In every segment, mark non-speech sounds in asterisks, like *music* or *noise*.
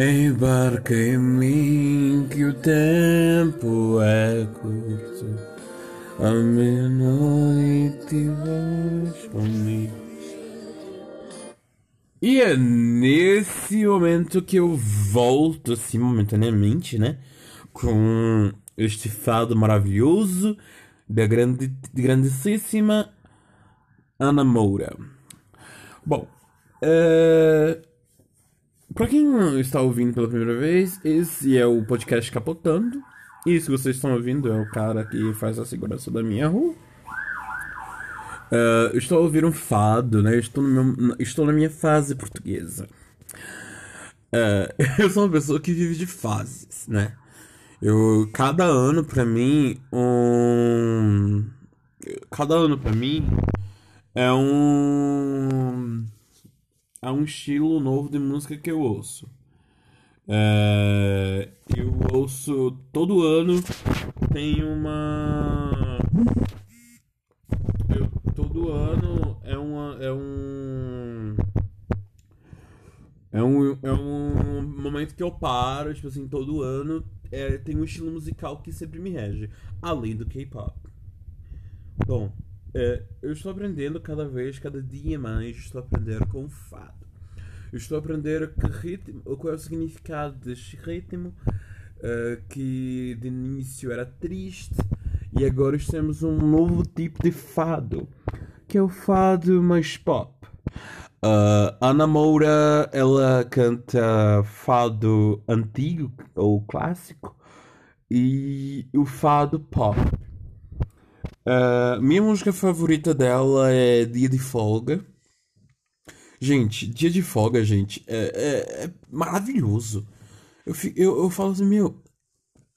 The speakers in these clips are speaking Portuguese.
Embarca em mim que o tempo é curto. A meia-noite vais comigo. E é nesse momento que eu volto, assim, momentaneamente, né? Com este fado maravilhoso da grande, grandíssima Ana Moura. Bom, é... Pra quem está ouvindo pela primeira vez, esse é o podcast Capotando. E se vocês estão ouvindo, é o cara que faz a segurança da minha rua. Uh, estou a ouvir um fado, né? Estou, meu, estou na minha fase portuguesa. Uh, *laughs* eu sou uma pessoa que vive de fases, né? Eu, cada ano pra mim, um. Cada ano pra mim é um a um estilo novo de música que eu ouço. É, eu ouço todo ano tem uma eu, todo ano é uma é um é um, é um momento que eu paro, tipo assim, todo ano é, tem um estilo musical que sempre me rege, além do K-pop. Bom, é, eu estou aprendendo cada vez, cada dia mais, estou aprendendo com o fado. Eu estou a aprender que ritmo, qual é o significado deste ritmo, uh, que de início era triste, e agora temos um novo tipo de fado, que é o fado mais pop. Uh, Ana Moura, ela canta fado antigo ou clássico e o fado pop. Uh, minha música favorita dela é Dia de Folga. Gente, Dia de Folga, gente, é, é, é maravilhoso. Eu, eu, eu falo assim, meu,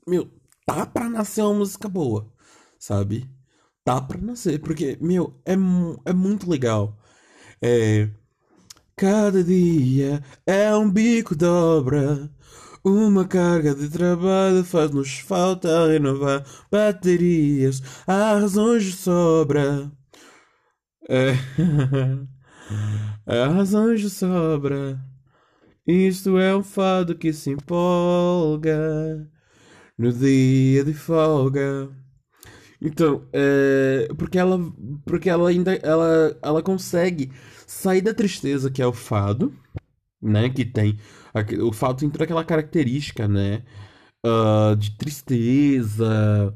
meu, tá pra nascer uma música boa, sabe? Tá pra nascer, porque, meu, é, é muito legal. É. Cada dia é um bico dobra. Uma carga de trabalho faz-nos falta renovar baterias. Há razões de sobra. É. *laughs* Há razões de sobra. Isto é um fado que se empolga no dia de folga. Então, é, porque ela, porque ela ainda, ela, ela consegue sair da tristeza que é o fado, né? Que tem o fado tem toda aquela característica, né? Uh, de tristeza.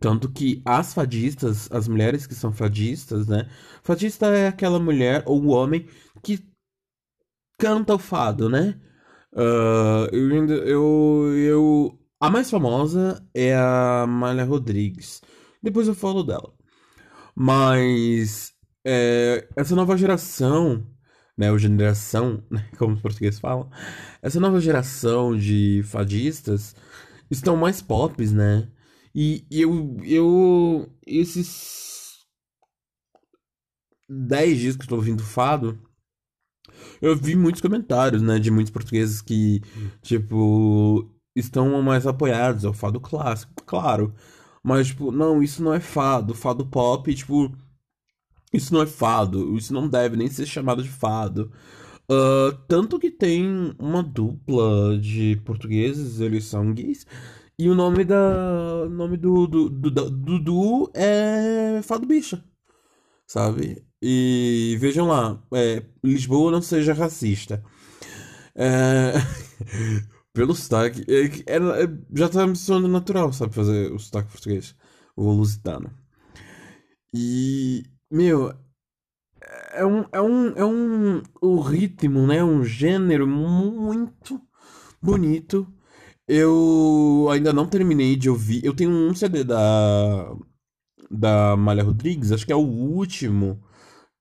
Tanto que as fadistas, as mulheres que são fadistas, né? Fadista é aquela mulher ou homem que canta o fado, né? Uh, eu, eu, eu, a mais famosa é a Malha Rodrigues. Depois eu falo dela. Mas é, essa nova geração né, ou geração, né, *laughs* como os portugueses falam, essa nova geração de fadistas estão mais pop, né? E, eu, eu, esses 10 dias que estou ouvindo fado, eu vi muitos comentários, né, de muitos portugueses que, tipo, estão mais apoiados ao fado clássico, claro. Mas, tipo, não, isso não é fado. Fado pop, tipo, isso não é fado, isso não deve nem ser chamado de fado. Uh, tanto que tem uma dupla de portugueses, eles são gays, e o nome da. Nome do Dudu é Fado Bicha. Sabe? E vejam lá, é, Lisboa não seja racista. É, *laughs* pelo sotaque. É, é, já tá me soando natural, sabe? Fazer o sotaque português. O lusitano. E meu, é um, é um, é um, o ritmo, né? Um gênero muito bonito. Eu ainda não terminei de ouvir. Eu tenho um CD da da Malha Rodrigues, acho que é o último.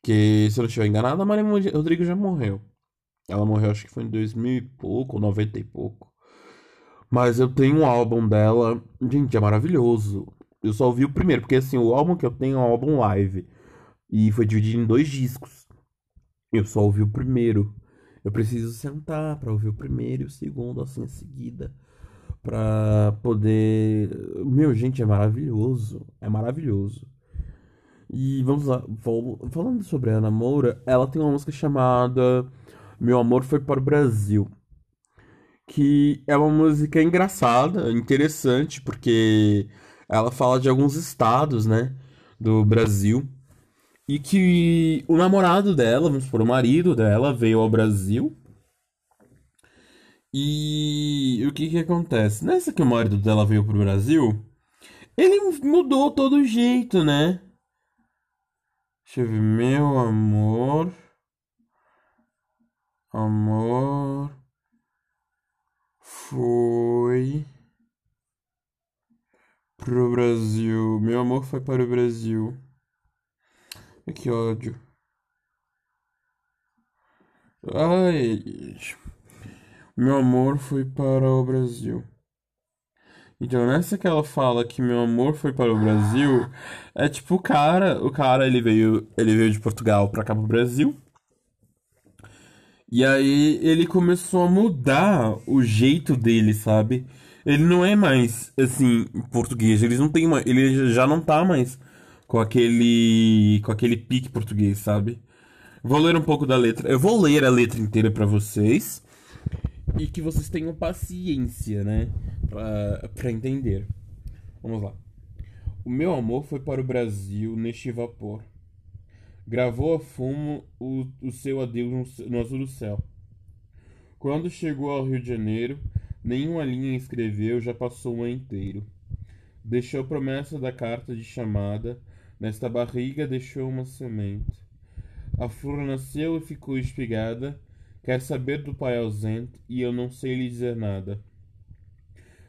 Que, se eu não estiver enganado, a Malha Rodrigues já morreu. Ela morreu, acho que foi em 2000 e pouco, 90 e pouco. Mas eu tenho um álbum dela. Gente, é maravilhoso. Eu só ouvi o primeiro, porque assim, o álbum que eu tenho é um álbum live. E foi dividido em dois discos. Eu só ouvi o primeiro. Eu preciso sentar para ouvir o primeiro e o segundo assim em seguida. Pra poder. Meu, gente, é maravilhoso. É maravilhoso. E vamos lá. Falando sobre a Ana Moura, ela tem uma música chamada Meu Amor Foi para o Brasil. que é uma música engraçada, interessante, porque ela fala de alguns estados, né, do Brasil. E que o namorado dela, vamos supor, o marido dela veio ao Brasil. E o que que acontece? Nessa que o marido dela veio pro Brasil, ele mudou todo o jeito, né? Deixa eu ver, meu amor. Amor foi pro Brasil. Meu amor foi para o Brasil. Que ódio. Ai, meu amor foi para o Brasil. Então, nessa que ela fala que meu amor foi para o Brasil, é tipo o cara, o cara ele veio, ele veio de Portugal para cá pro Brasil. E aí ele começou a mudar o jeito dele, sabe? Ele não é mais assim português, eles não tem mais, ele já não tá mais com aquele com aquele pique português, sabe? Vou ler um pouco da letra. Eu vou ler a letra inteira para vocês e que vocês tenham paciência, né, pra, pra entender. Vamos lá. O meu amor foi para o Brasil neste vapor Gravou a fumo o, o seu adeus no, no azul do céu. Quando chegou ao Rio de Janeiro, nenhuma linha escreveu, já passou um ano inteiro. Deixou promessa da carta de chamada, nesta barriga deixou uma semente. A flor nasceu e ficou espigada, quer saber do pai ausente, e eu não sei lhe dizer nada.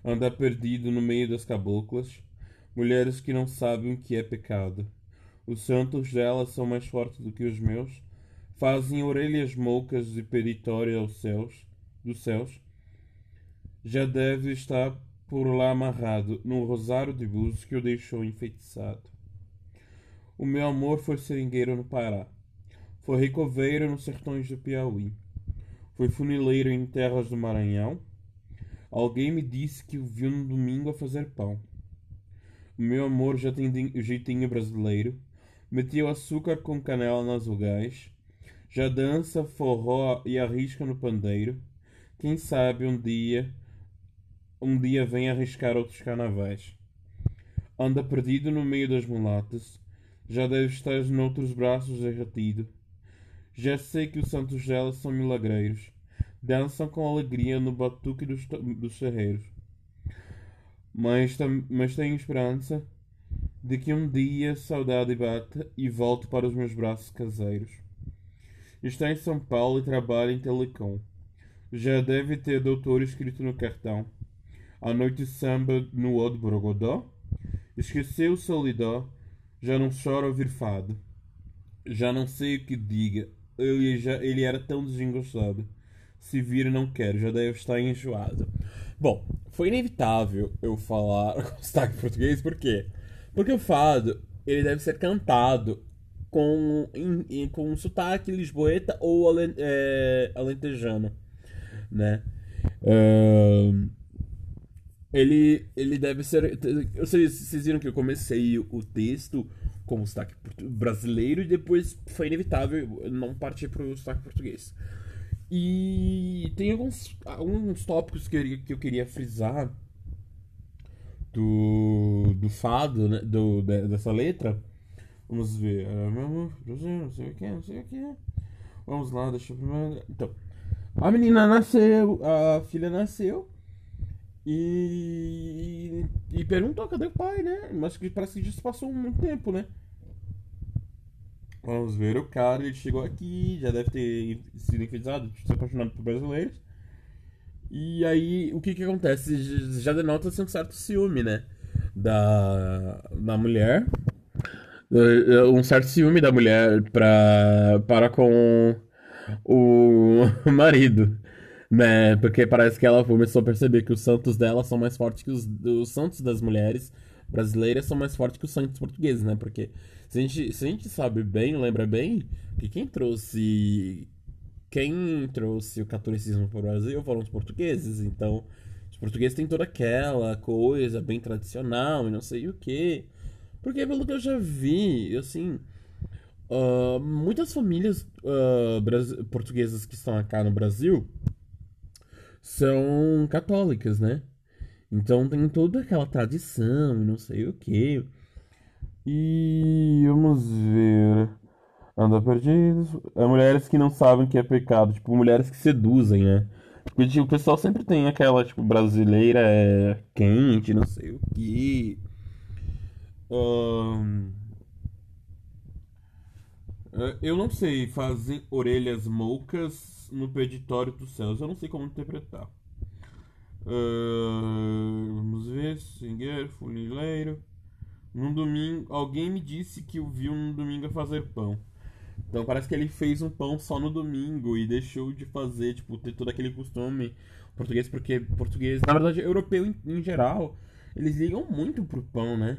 Anda perdido no meio das caboclas, mulheres que não sabem o que é pecado. Os santos dela são mais fortes do que os meus. Fazem orelhas moucas e peritório aos céus, dos céus. Já deve estar por lá amarrado no rosário de búzios que o deixou enfeitiçado. O meu amor foi seringueiro no Pará. Foi recoveiro nos sertões do Piauí. Foi funileiro em terras do Maranhão. Alguém me disse que o viu no domingo a fazer pão. O meu amor já tem o jeitinho brasileiro Meteu açúcar com canela nas vogais. Já dança forró e arrisca no pandeiro. Quem sabe um dia, um dia vem arriscar outros carnavais. Anda perdido no meio das mulatas. Já deve estar noutros braços derretido. Já sei que os santos dela são milagreiros. Dançam com alegria no batuque dos, dos terreiros. Mas, mas tenho esperança de que um dia saudade bata e volto para os meus braços caseiros. Está em São Paulo e trabalha em Telecom. Já deve ter doutor escrito no cartão. A noite samba no Odo Brogodó. Esqueceu o solidó. Já não chora ouvir fado. Já não sei o que diga. Ele, já, ele era tão desengostado. Se vir não quero, já deve estar enjoado. Bom, foi inevitável eu falar *laughs* com sotaque português, por quê? Porque o fado, ele deve ser cantado com, em, com um sotaque lisboeta ou alen, é, alentejano, né? Ele, ele deve ser... Vocês, vocês viram que eu comecei o texto com o sotaque brasileiro e depois foi inevitável não partir para o sotaque português. E tem alguns, alguns tópicos que eu, que eu queria frisar do, do fado, né? Do, dessa letra. Vamos ver. Não sei o que, não sei o que. Vamos lá, deixa eu. Então, a menina nasceu, a filha nasceu. E, e perguntou cadê o pai, né? Mas parece que já se passou muito tempo, né? Vamos ver o cara, ele chegou aqui, já deve ter sido infelicidade, se apaixonado por brasileiros. E aí, o que que acontece? Já denota-se um certo ciúme, né? Da, da mulher. Eh, um certo ciúme da mulher pra, para com o *laughs* marido, né? Porque parece que ela começou a perceber que os santos dela são mais fortes que os, os santos das mulheres brasileiras são mais fortes que os santos portugueses, né? Porque se a gente, se a gente sabe bem, lembra bem, que quem trouxe quem trouxe o catolicismo para o Brasil foram os portugueses. Então, os portugueses têm toda aquela coisa bem tradicional e não sei o que. Porque, pelo que eu já vi, assim, uh, muitas famílias uh, portuguesas que estão aqui no Brasil são católicas, né? Então tem toda aquela tradição e não sei o que. E vamos ver. Anda perdidos. É mulheres que não sabem que é pecado, tipo, mulheres que seduzem, né? Porque tipo, o pessoal sempre tem aquela, tipo, brasileira é quente, não sei o que. Ahn, é, Eu não sei fazer orelhas moucas no peditório dos céus. Eu não sei como interpretar. Ah, vamos ver. Singer, funileiro. Num domingo, alguém me disse que o viu num domingo a fazer pão. Então parece que ele fez um pão só no domingo e deixou de fazer, tipo, ter todo aquele costume português, porque português, na verdade, europeu em, em geral, eles ligam muito pro pão, né?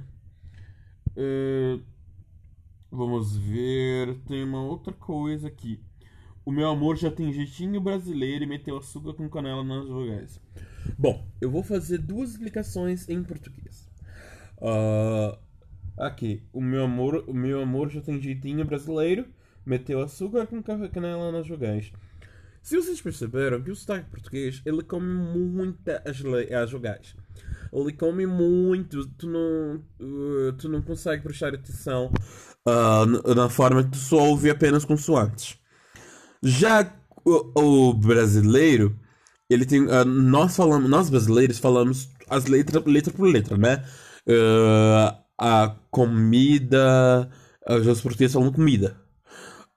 Ah, vamos ver, tem uma outra coisa aqui. O meu amor já tem jeitinho brasileiro e meteu açúcar com canela nas vogais. Bom, eu vou fazer duas explicações em português. Ah, aqui, o meu amor, o meu amor já tem jeitinho brasileiro, meteu açúcar com ca- canela nas vogais. Se vocês perceberam que o sotaque português, ele come muito as, as vogais. Ele come muito, tu não, uh, tu não consegue prestar atenção n- na forma que tu só ouve apenas consoantes. Já o, o brasileiro, ele tem. ah, nós falamos, nós brasileiros falamos as letras letra por letra, né? Ah, a comida. já os portugueses falam comida.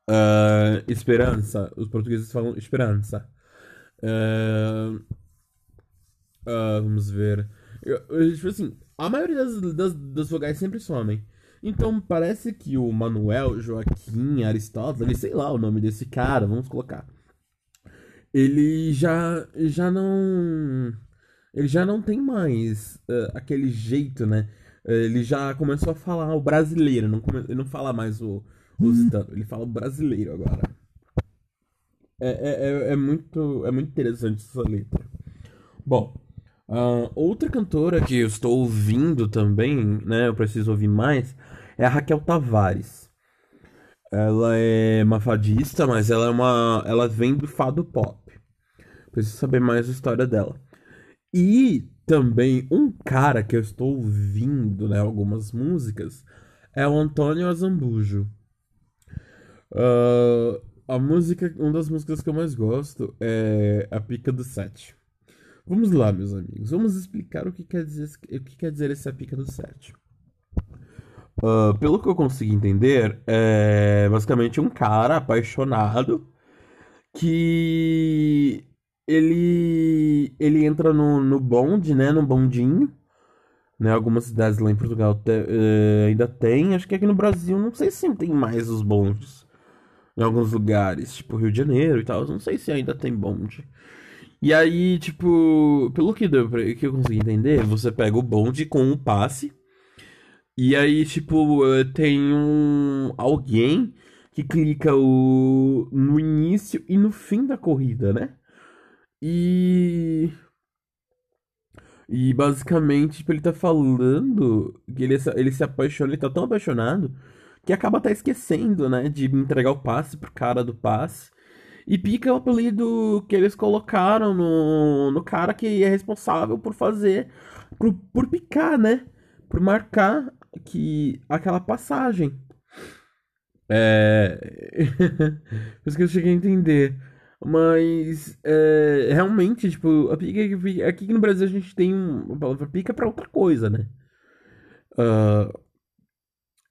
Ah, esperança. Os portugueses falam esperança. Vamos ver. Eu- eu, tipo assim, a maioria das, das, das vogais sempre somem. Então parece que o Manuel, Joaquim, Aristóteles, sei lá o nome desse cara, vamos colocar. Ele já, já não. Ele já não tem mais eh, aquele jeito, né? Ele já começou a falar o brasileiro, não, come- ele não fala mais o lusitano, ele fala o brasileiro agora. É, é, é, é muito, é muito interessante essa letra. Bom, ah, outra cantora que eu estou ouvindo também, né? Eu preciso ouvir mais, é a Raquel Tavares. Ela é uma fadista, mas ela é uma, ela vem do fado pop. Preciso saber mais a história dela. E também um cara que eu estou ouvindo, né, algumas músicas, é o Antônio Azambujo. Ah, a música, uma das músicas que eu mais gosto é A Pica do Sete. Vamos lá, meus amigos. Vamos explicar o que quer dizer, o que quer dizer esse A Pica do Sete. Ah, pelo que eu consegui entender, é basicamente um cara apaixonado que ele ele entra no, no bonde, né, no bondinho, né, algumas cidades lá em Portugal te- eh, ainda tem, acho que aqui no Brasil não sei se tem mais os bondes, em alguns lugares, tipo Rio de Janeiro e tal, não sei se ainda tem bonde. E aí, tipo, pelo que deu que eu consegui entender, você pega o bonde com o passe e aí, tipo, eh, tem um alguém que clica o no início e no fim da corrida, né? E e basicamente, tipo, ele tá falando que ele, se- ele se apaixona, ele tá tão apaixonado que acaba até esquecendo, né, de entregar o passe pro cara do passe. E pica o apelido que eles colocaram no, no cara que é responsável por fazer, por, por picar, né? Por marcar que aquela passagem. É. *laughs* Por isso que eu cheguei a entender. Mas, é, realmente, tipo, a pica, aqui no Brasil a gente tem um- uma palavra pica pra outra coisa, né?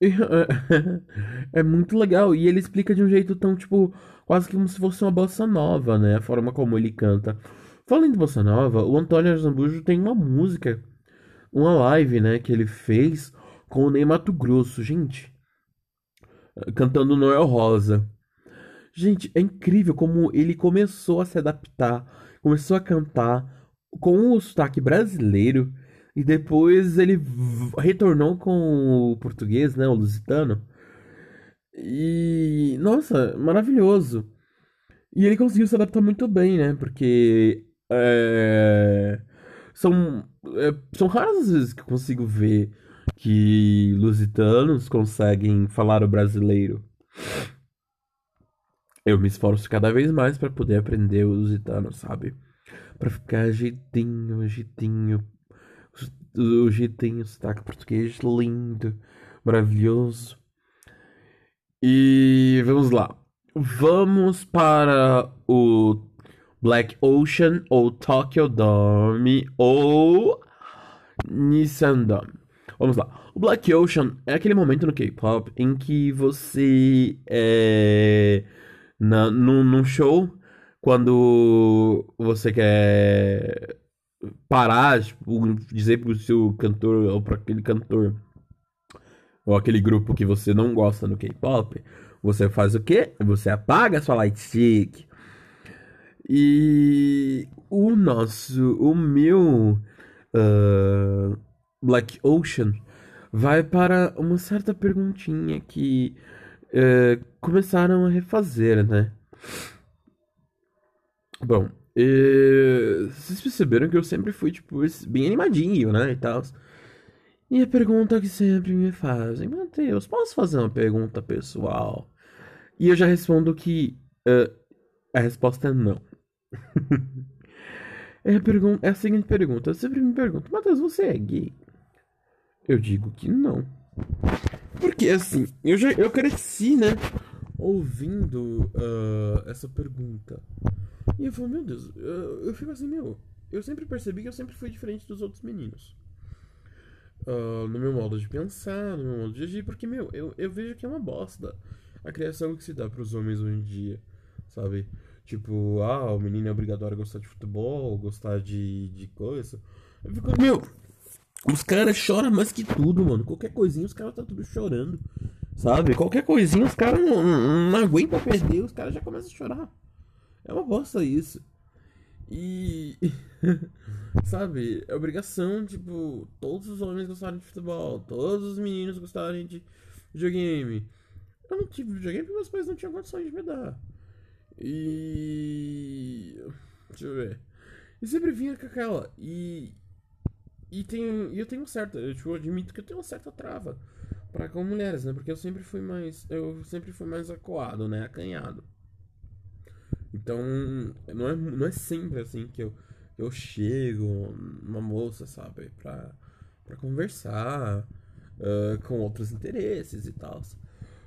E, *laughs* é muito legal. E ele explica de um jeito tão, tipo, quase que como se fosse uma bossa nova, né? A forma como ele canta. Falando de bossa nova, o Antônio Zambujo tem uma música, uma live, né, que ele fez com o Ney Matogrosso, gente, cantando Noel Rosa. Gente, é incrível como ele começou a se adaptar, começou a cantar com o sotaque brasileiro e depois ele retornou com o português, né, o lusitano. E nossa, maravilhoso. E ele conseguiu se adaptar muito bem, né? Porque é, são, é, são raras as vezes que eu consigo ver que lusitanos conseguem falar o brasileiro. Eu me esforço cada vez mais para poder aprender o lusitano, sabe? Pra ficar jeitinho, jeitinho. O jeitinho, sotaque português lindo, maravilhoso. E vamos lá. Vamos para o Black Ocean ou Tokyo Dome ou Nissan Dome. Vamos lá. O Black Ocean é aquele momento no K-pop em que você é na, num, num show quando você quer parar, tipo, dizer pro seu cantor ou para aquele cantor ou aquele grupo que você não gosta no K-pop, você faz o quê? Você apaga sua light stick. E o nosso, o meu uh, Black Ocean vai para uma certa perguntinha que uh, começaram a refazer, né? Bom, uh, vocês perceberam que eu sempre fui, tipo, bem animadinho, né? E tal. E a pergunta que sempre me fazem, Matheus, posso fazer uma pergunta pessoal? E eu já respondo que uh, a resposta é não. *laughs* é, a é a seguinte pergunta. Eu sempre me pergunto, Matheus, você é gay? Eu digo que não. Porque assim, eu já eu cresci, né? Ouvindo uh, essa pergunta. E eu falo, meu Deus, eu, eu fico assim, meu. Eu sempre percebi que eu sempre fui diferente dos outros meninos. Uh, no meu modo de pensar, no meu modo de agir, porque, meu, eu, eu vejo que é uma bosta a criação que se dá pros homens hoje em dia, sabe? Tipo, ah, o menino é obrigatório a gostar de futebol, gostar de, de coisa. Eu fico, meu, os caras choram mais que tudo, mano. Qualquer coisinha os caras tá tudo chorando. Sabe? Qualquer coisinha os caras não, não, não aguentam perder, os caras já começam a chorar. É uma bosta isso. E. *laughs* sabe? É obrigação, tipo, todos os homens gostarem de futebol, todos os meninos gostarem de videogame. Eu não tive videogame porque meus pais não tinham condições de me dar. E. Deixa eu ver. E sempre vinha com aquela. E. E, tem, eu tenho certa. Eu tipo, admito que eu tenho uma certa trava para com mulheres, né? Porque eu sempre fui mais. Eu sempre fui mais acuado, né? Acanhado. Então, não é, não é sempre assim que eu, eu chego uma moça, sabe? Pra, pra conversar uh, com outros interesses e tal.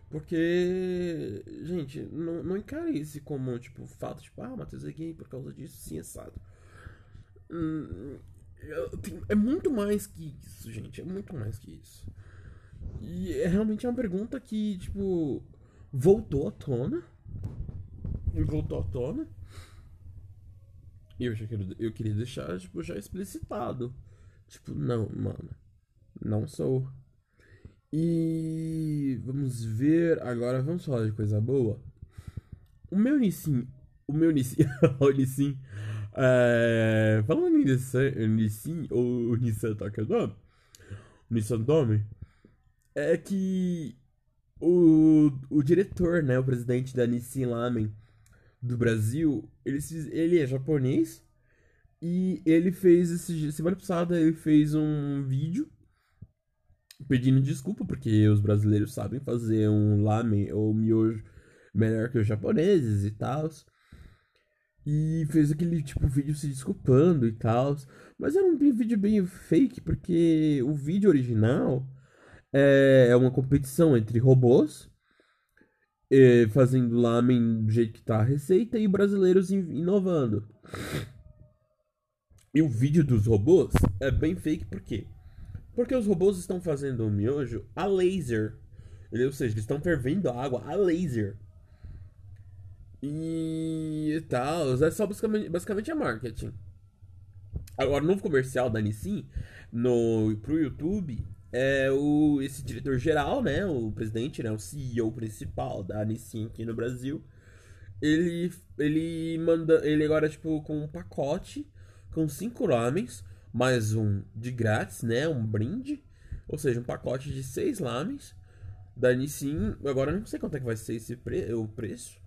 Porque, gente, não, não encare isso como, tipo, fato, tipo, ah, Matheus é gay por causa disso, sim, assado. Hum, é muito mais que isso, gente, é muito mais que isso. E é realmente uma pergunta que, tipo, voltou à tona. Voltou à tona. E eu, já queria, eu queria deixar, tipo, já explicitado. Tipo, não, mano. Não sou. E vamos ver. Agora vamos falar de coisa boa. O meu Nissin. O meu Nissin. *laughs* o Nissin. É, falando em Nissin ou Nissan Takadome. Nissan Dome. É que o, o diretor, né? O presidente da Nissin Lamen do Brasil. Ele, ele é japonês. E ele fez esse. Semana passada ele fez um vídeo pedindo desculpa, porque os brasileiros sabem fazer um lamen ou miojo melhor que os japoneses e tal. E fez aquele tipo vídeo se desculpando e tal. Mas era um vídeo bem fake, porque o vídeo original é, é uma competição entre robôs é, fazendo lamen do jeito que tá a receita e brasileiros inovando. E o vídeo dos robôs é bem fake porque porque os robôs estão fazendo o miojo a laser. Ou seja, eles estão fervendo a água a laser. E tal. É só basicamente, basicamente a marketing. Agora, o novo comercial da Nissin no, pro YouTube é o, esse diretor geral, né? O presidente, né? O CEO principal da Nissin aqui no Brasil. Ele, ele manda. Ele agora, tipo, com um pacote com cinco lamens mais um de grátis, né? Um brinde. Ou seja, um pacote de seis lames da Nissin. Agora não sei quanto é que vai ser esse pre o preço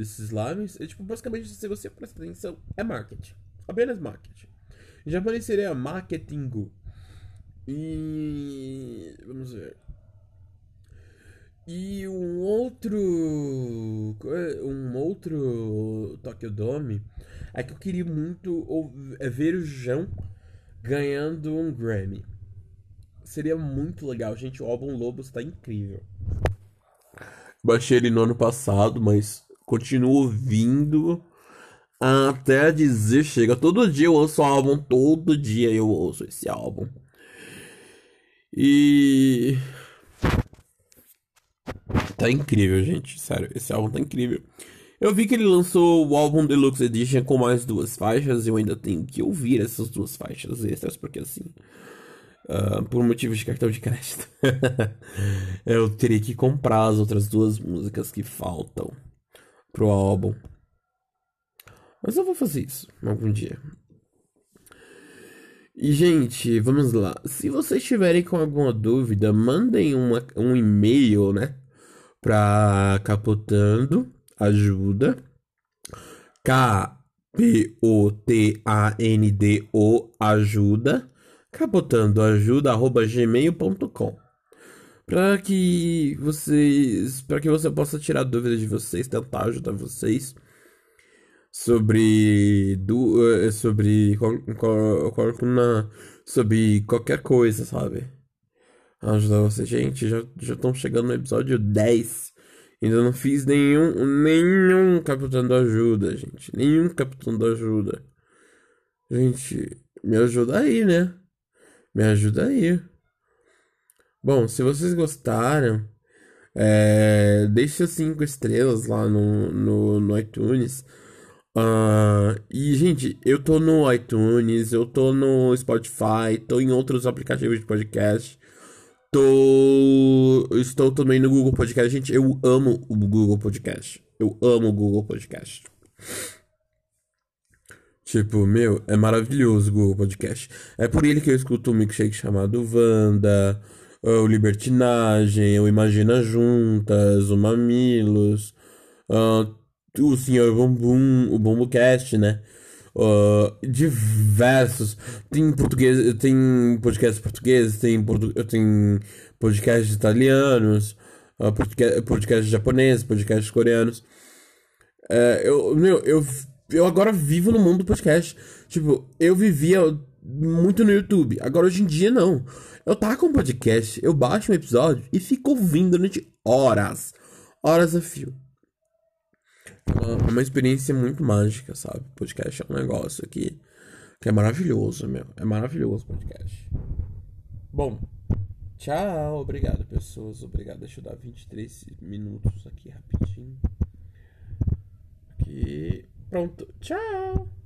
desses lames. É, tipo, basicamente, se você prestar atenção, é marketing. Apenas marketing. Em japonês seria marketing. E. Vamos ver. E um outro. Um outro Tokyo Dome é que eu queria muito é, ver o João ganhando um Grammy. Seria muito legal, gente. O álbum Lobos tá incrível. Baixei ele no ano passado, mas continuo ouvindo até dizer chega. Todo dia eu ouço o álbum, todo dia eu ouço esse álbum. E. Tá incrível, gente. Sério, esse álbum tá incrível. Eu vi que ele lançou o álbum Deluxe Edition com mais duas faixas. Eu ainda tenho que ouvir essas duas faixas extras, porque assim. Uh, por motivos de cartão de crédito. *laughs* eu teria que comprar as outras duas músicas que faltam pro álbum. Mas eu vou fazer isso algum dia. E, gente, vamos lá. Se vocês tiverem com alguma dúvida, mandem uma, um e-mail, né? Pra Capotando Ajuda. K-P-O-T-A-N-D-O Ajuda. Capotando Ajuda, arroba gmail.com. Para que vocês. para que você possa tirar dúvidas de vocês, tentar ajudar vocês sobre do eh, sobre sobre qualquer coisa, sabe? Ajudar você, gente, já já estão chegando no episódio 10. Ainda não fiz nenhum nenhum capitão da ajuda, gente. Nenhum capitão da ajuda. Gente, me ajuda aí, né? Me ajuda aí. Bom, se vocês gostaram, é, deixa cinco estrelas lá no, no, no iTunes. Uh, e, gente, eu tô no iTunes, eu tô no Spotify, tô em outros aplicativos de podcast. Tô. Estou também no Google Podcast. Gente, eu amo o Google Podcast. Eu amo o Google Podcast. Tipo, meu, é maravilhoso o Google Podcast. É por ele que eu escuto um milkshake chamado Wanda, o Libertinagem, o Imagina Juntas, o Mamilos. Uh, o Senhor Bumbum, o BumboCast, né? Uh, diversos. Tem português, tem podcasts portugueses, tem, portu, tem podcasts italianos, uh, podcast, podcasts japoneses, podcasts coreanos. Uh, eu, meu, eu, eu agora vivo no mundo do podcast. Tipo, eu vivia muito no YouTube. Agora hoje em dia não. Eu tava com um podcast, eu baixo um episódio e fico ouvindo durante horas. Horas a fio uma, uma experiência muito mágica, sabe? Podcast é um negócio aqui que é maravilhoso, meu. É maravilhoso podcast. Bom, tchau. Obrigado, pessoas. Obrigado. Deixa eu dar 23 minutos aqui rapidinho. Aqui. Pronto. Tchau.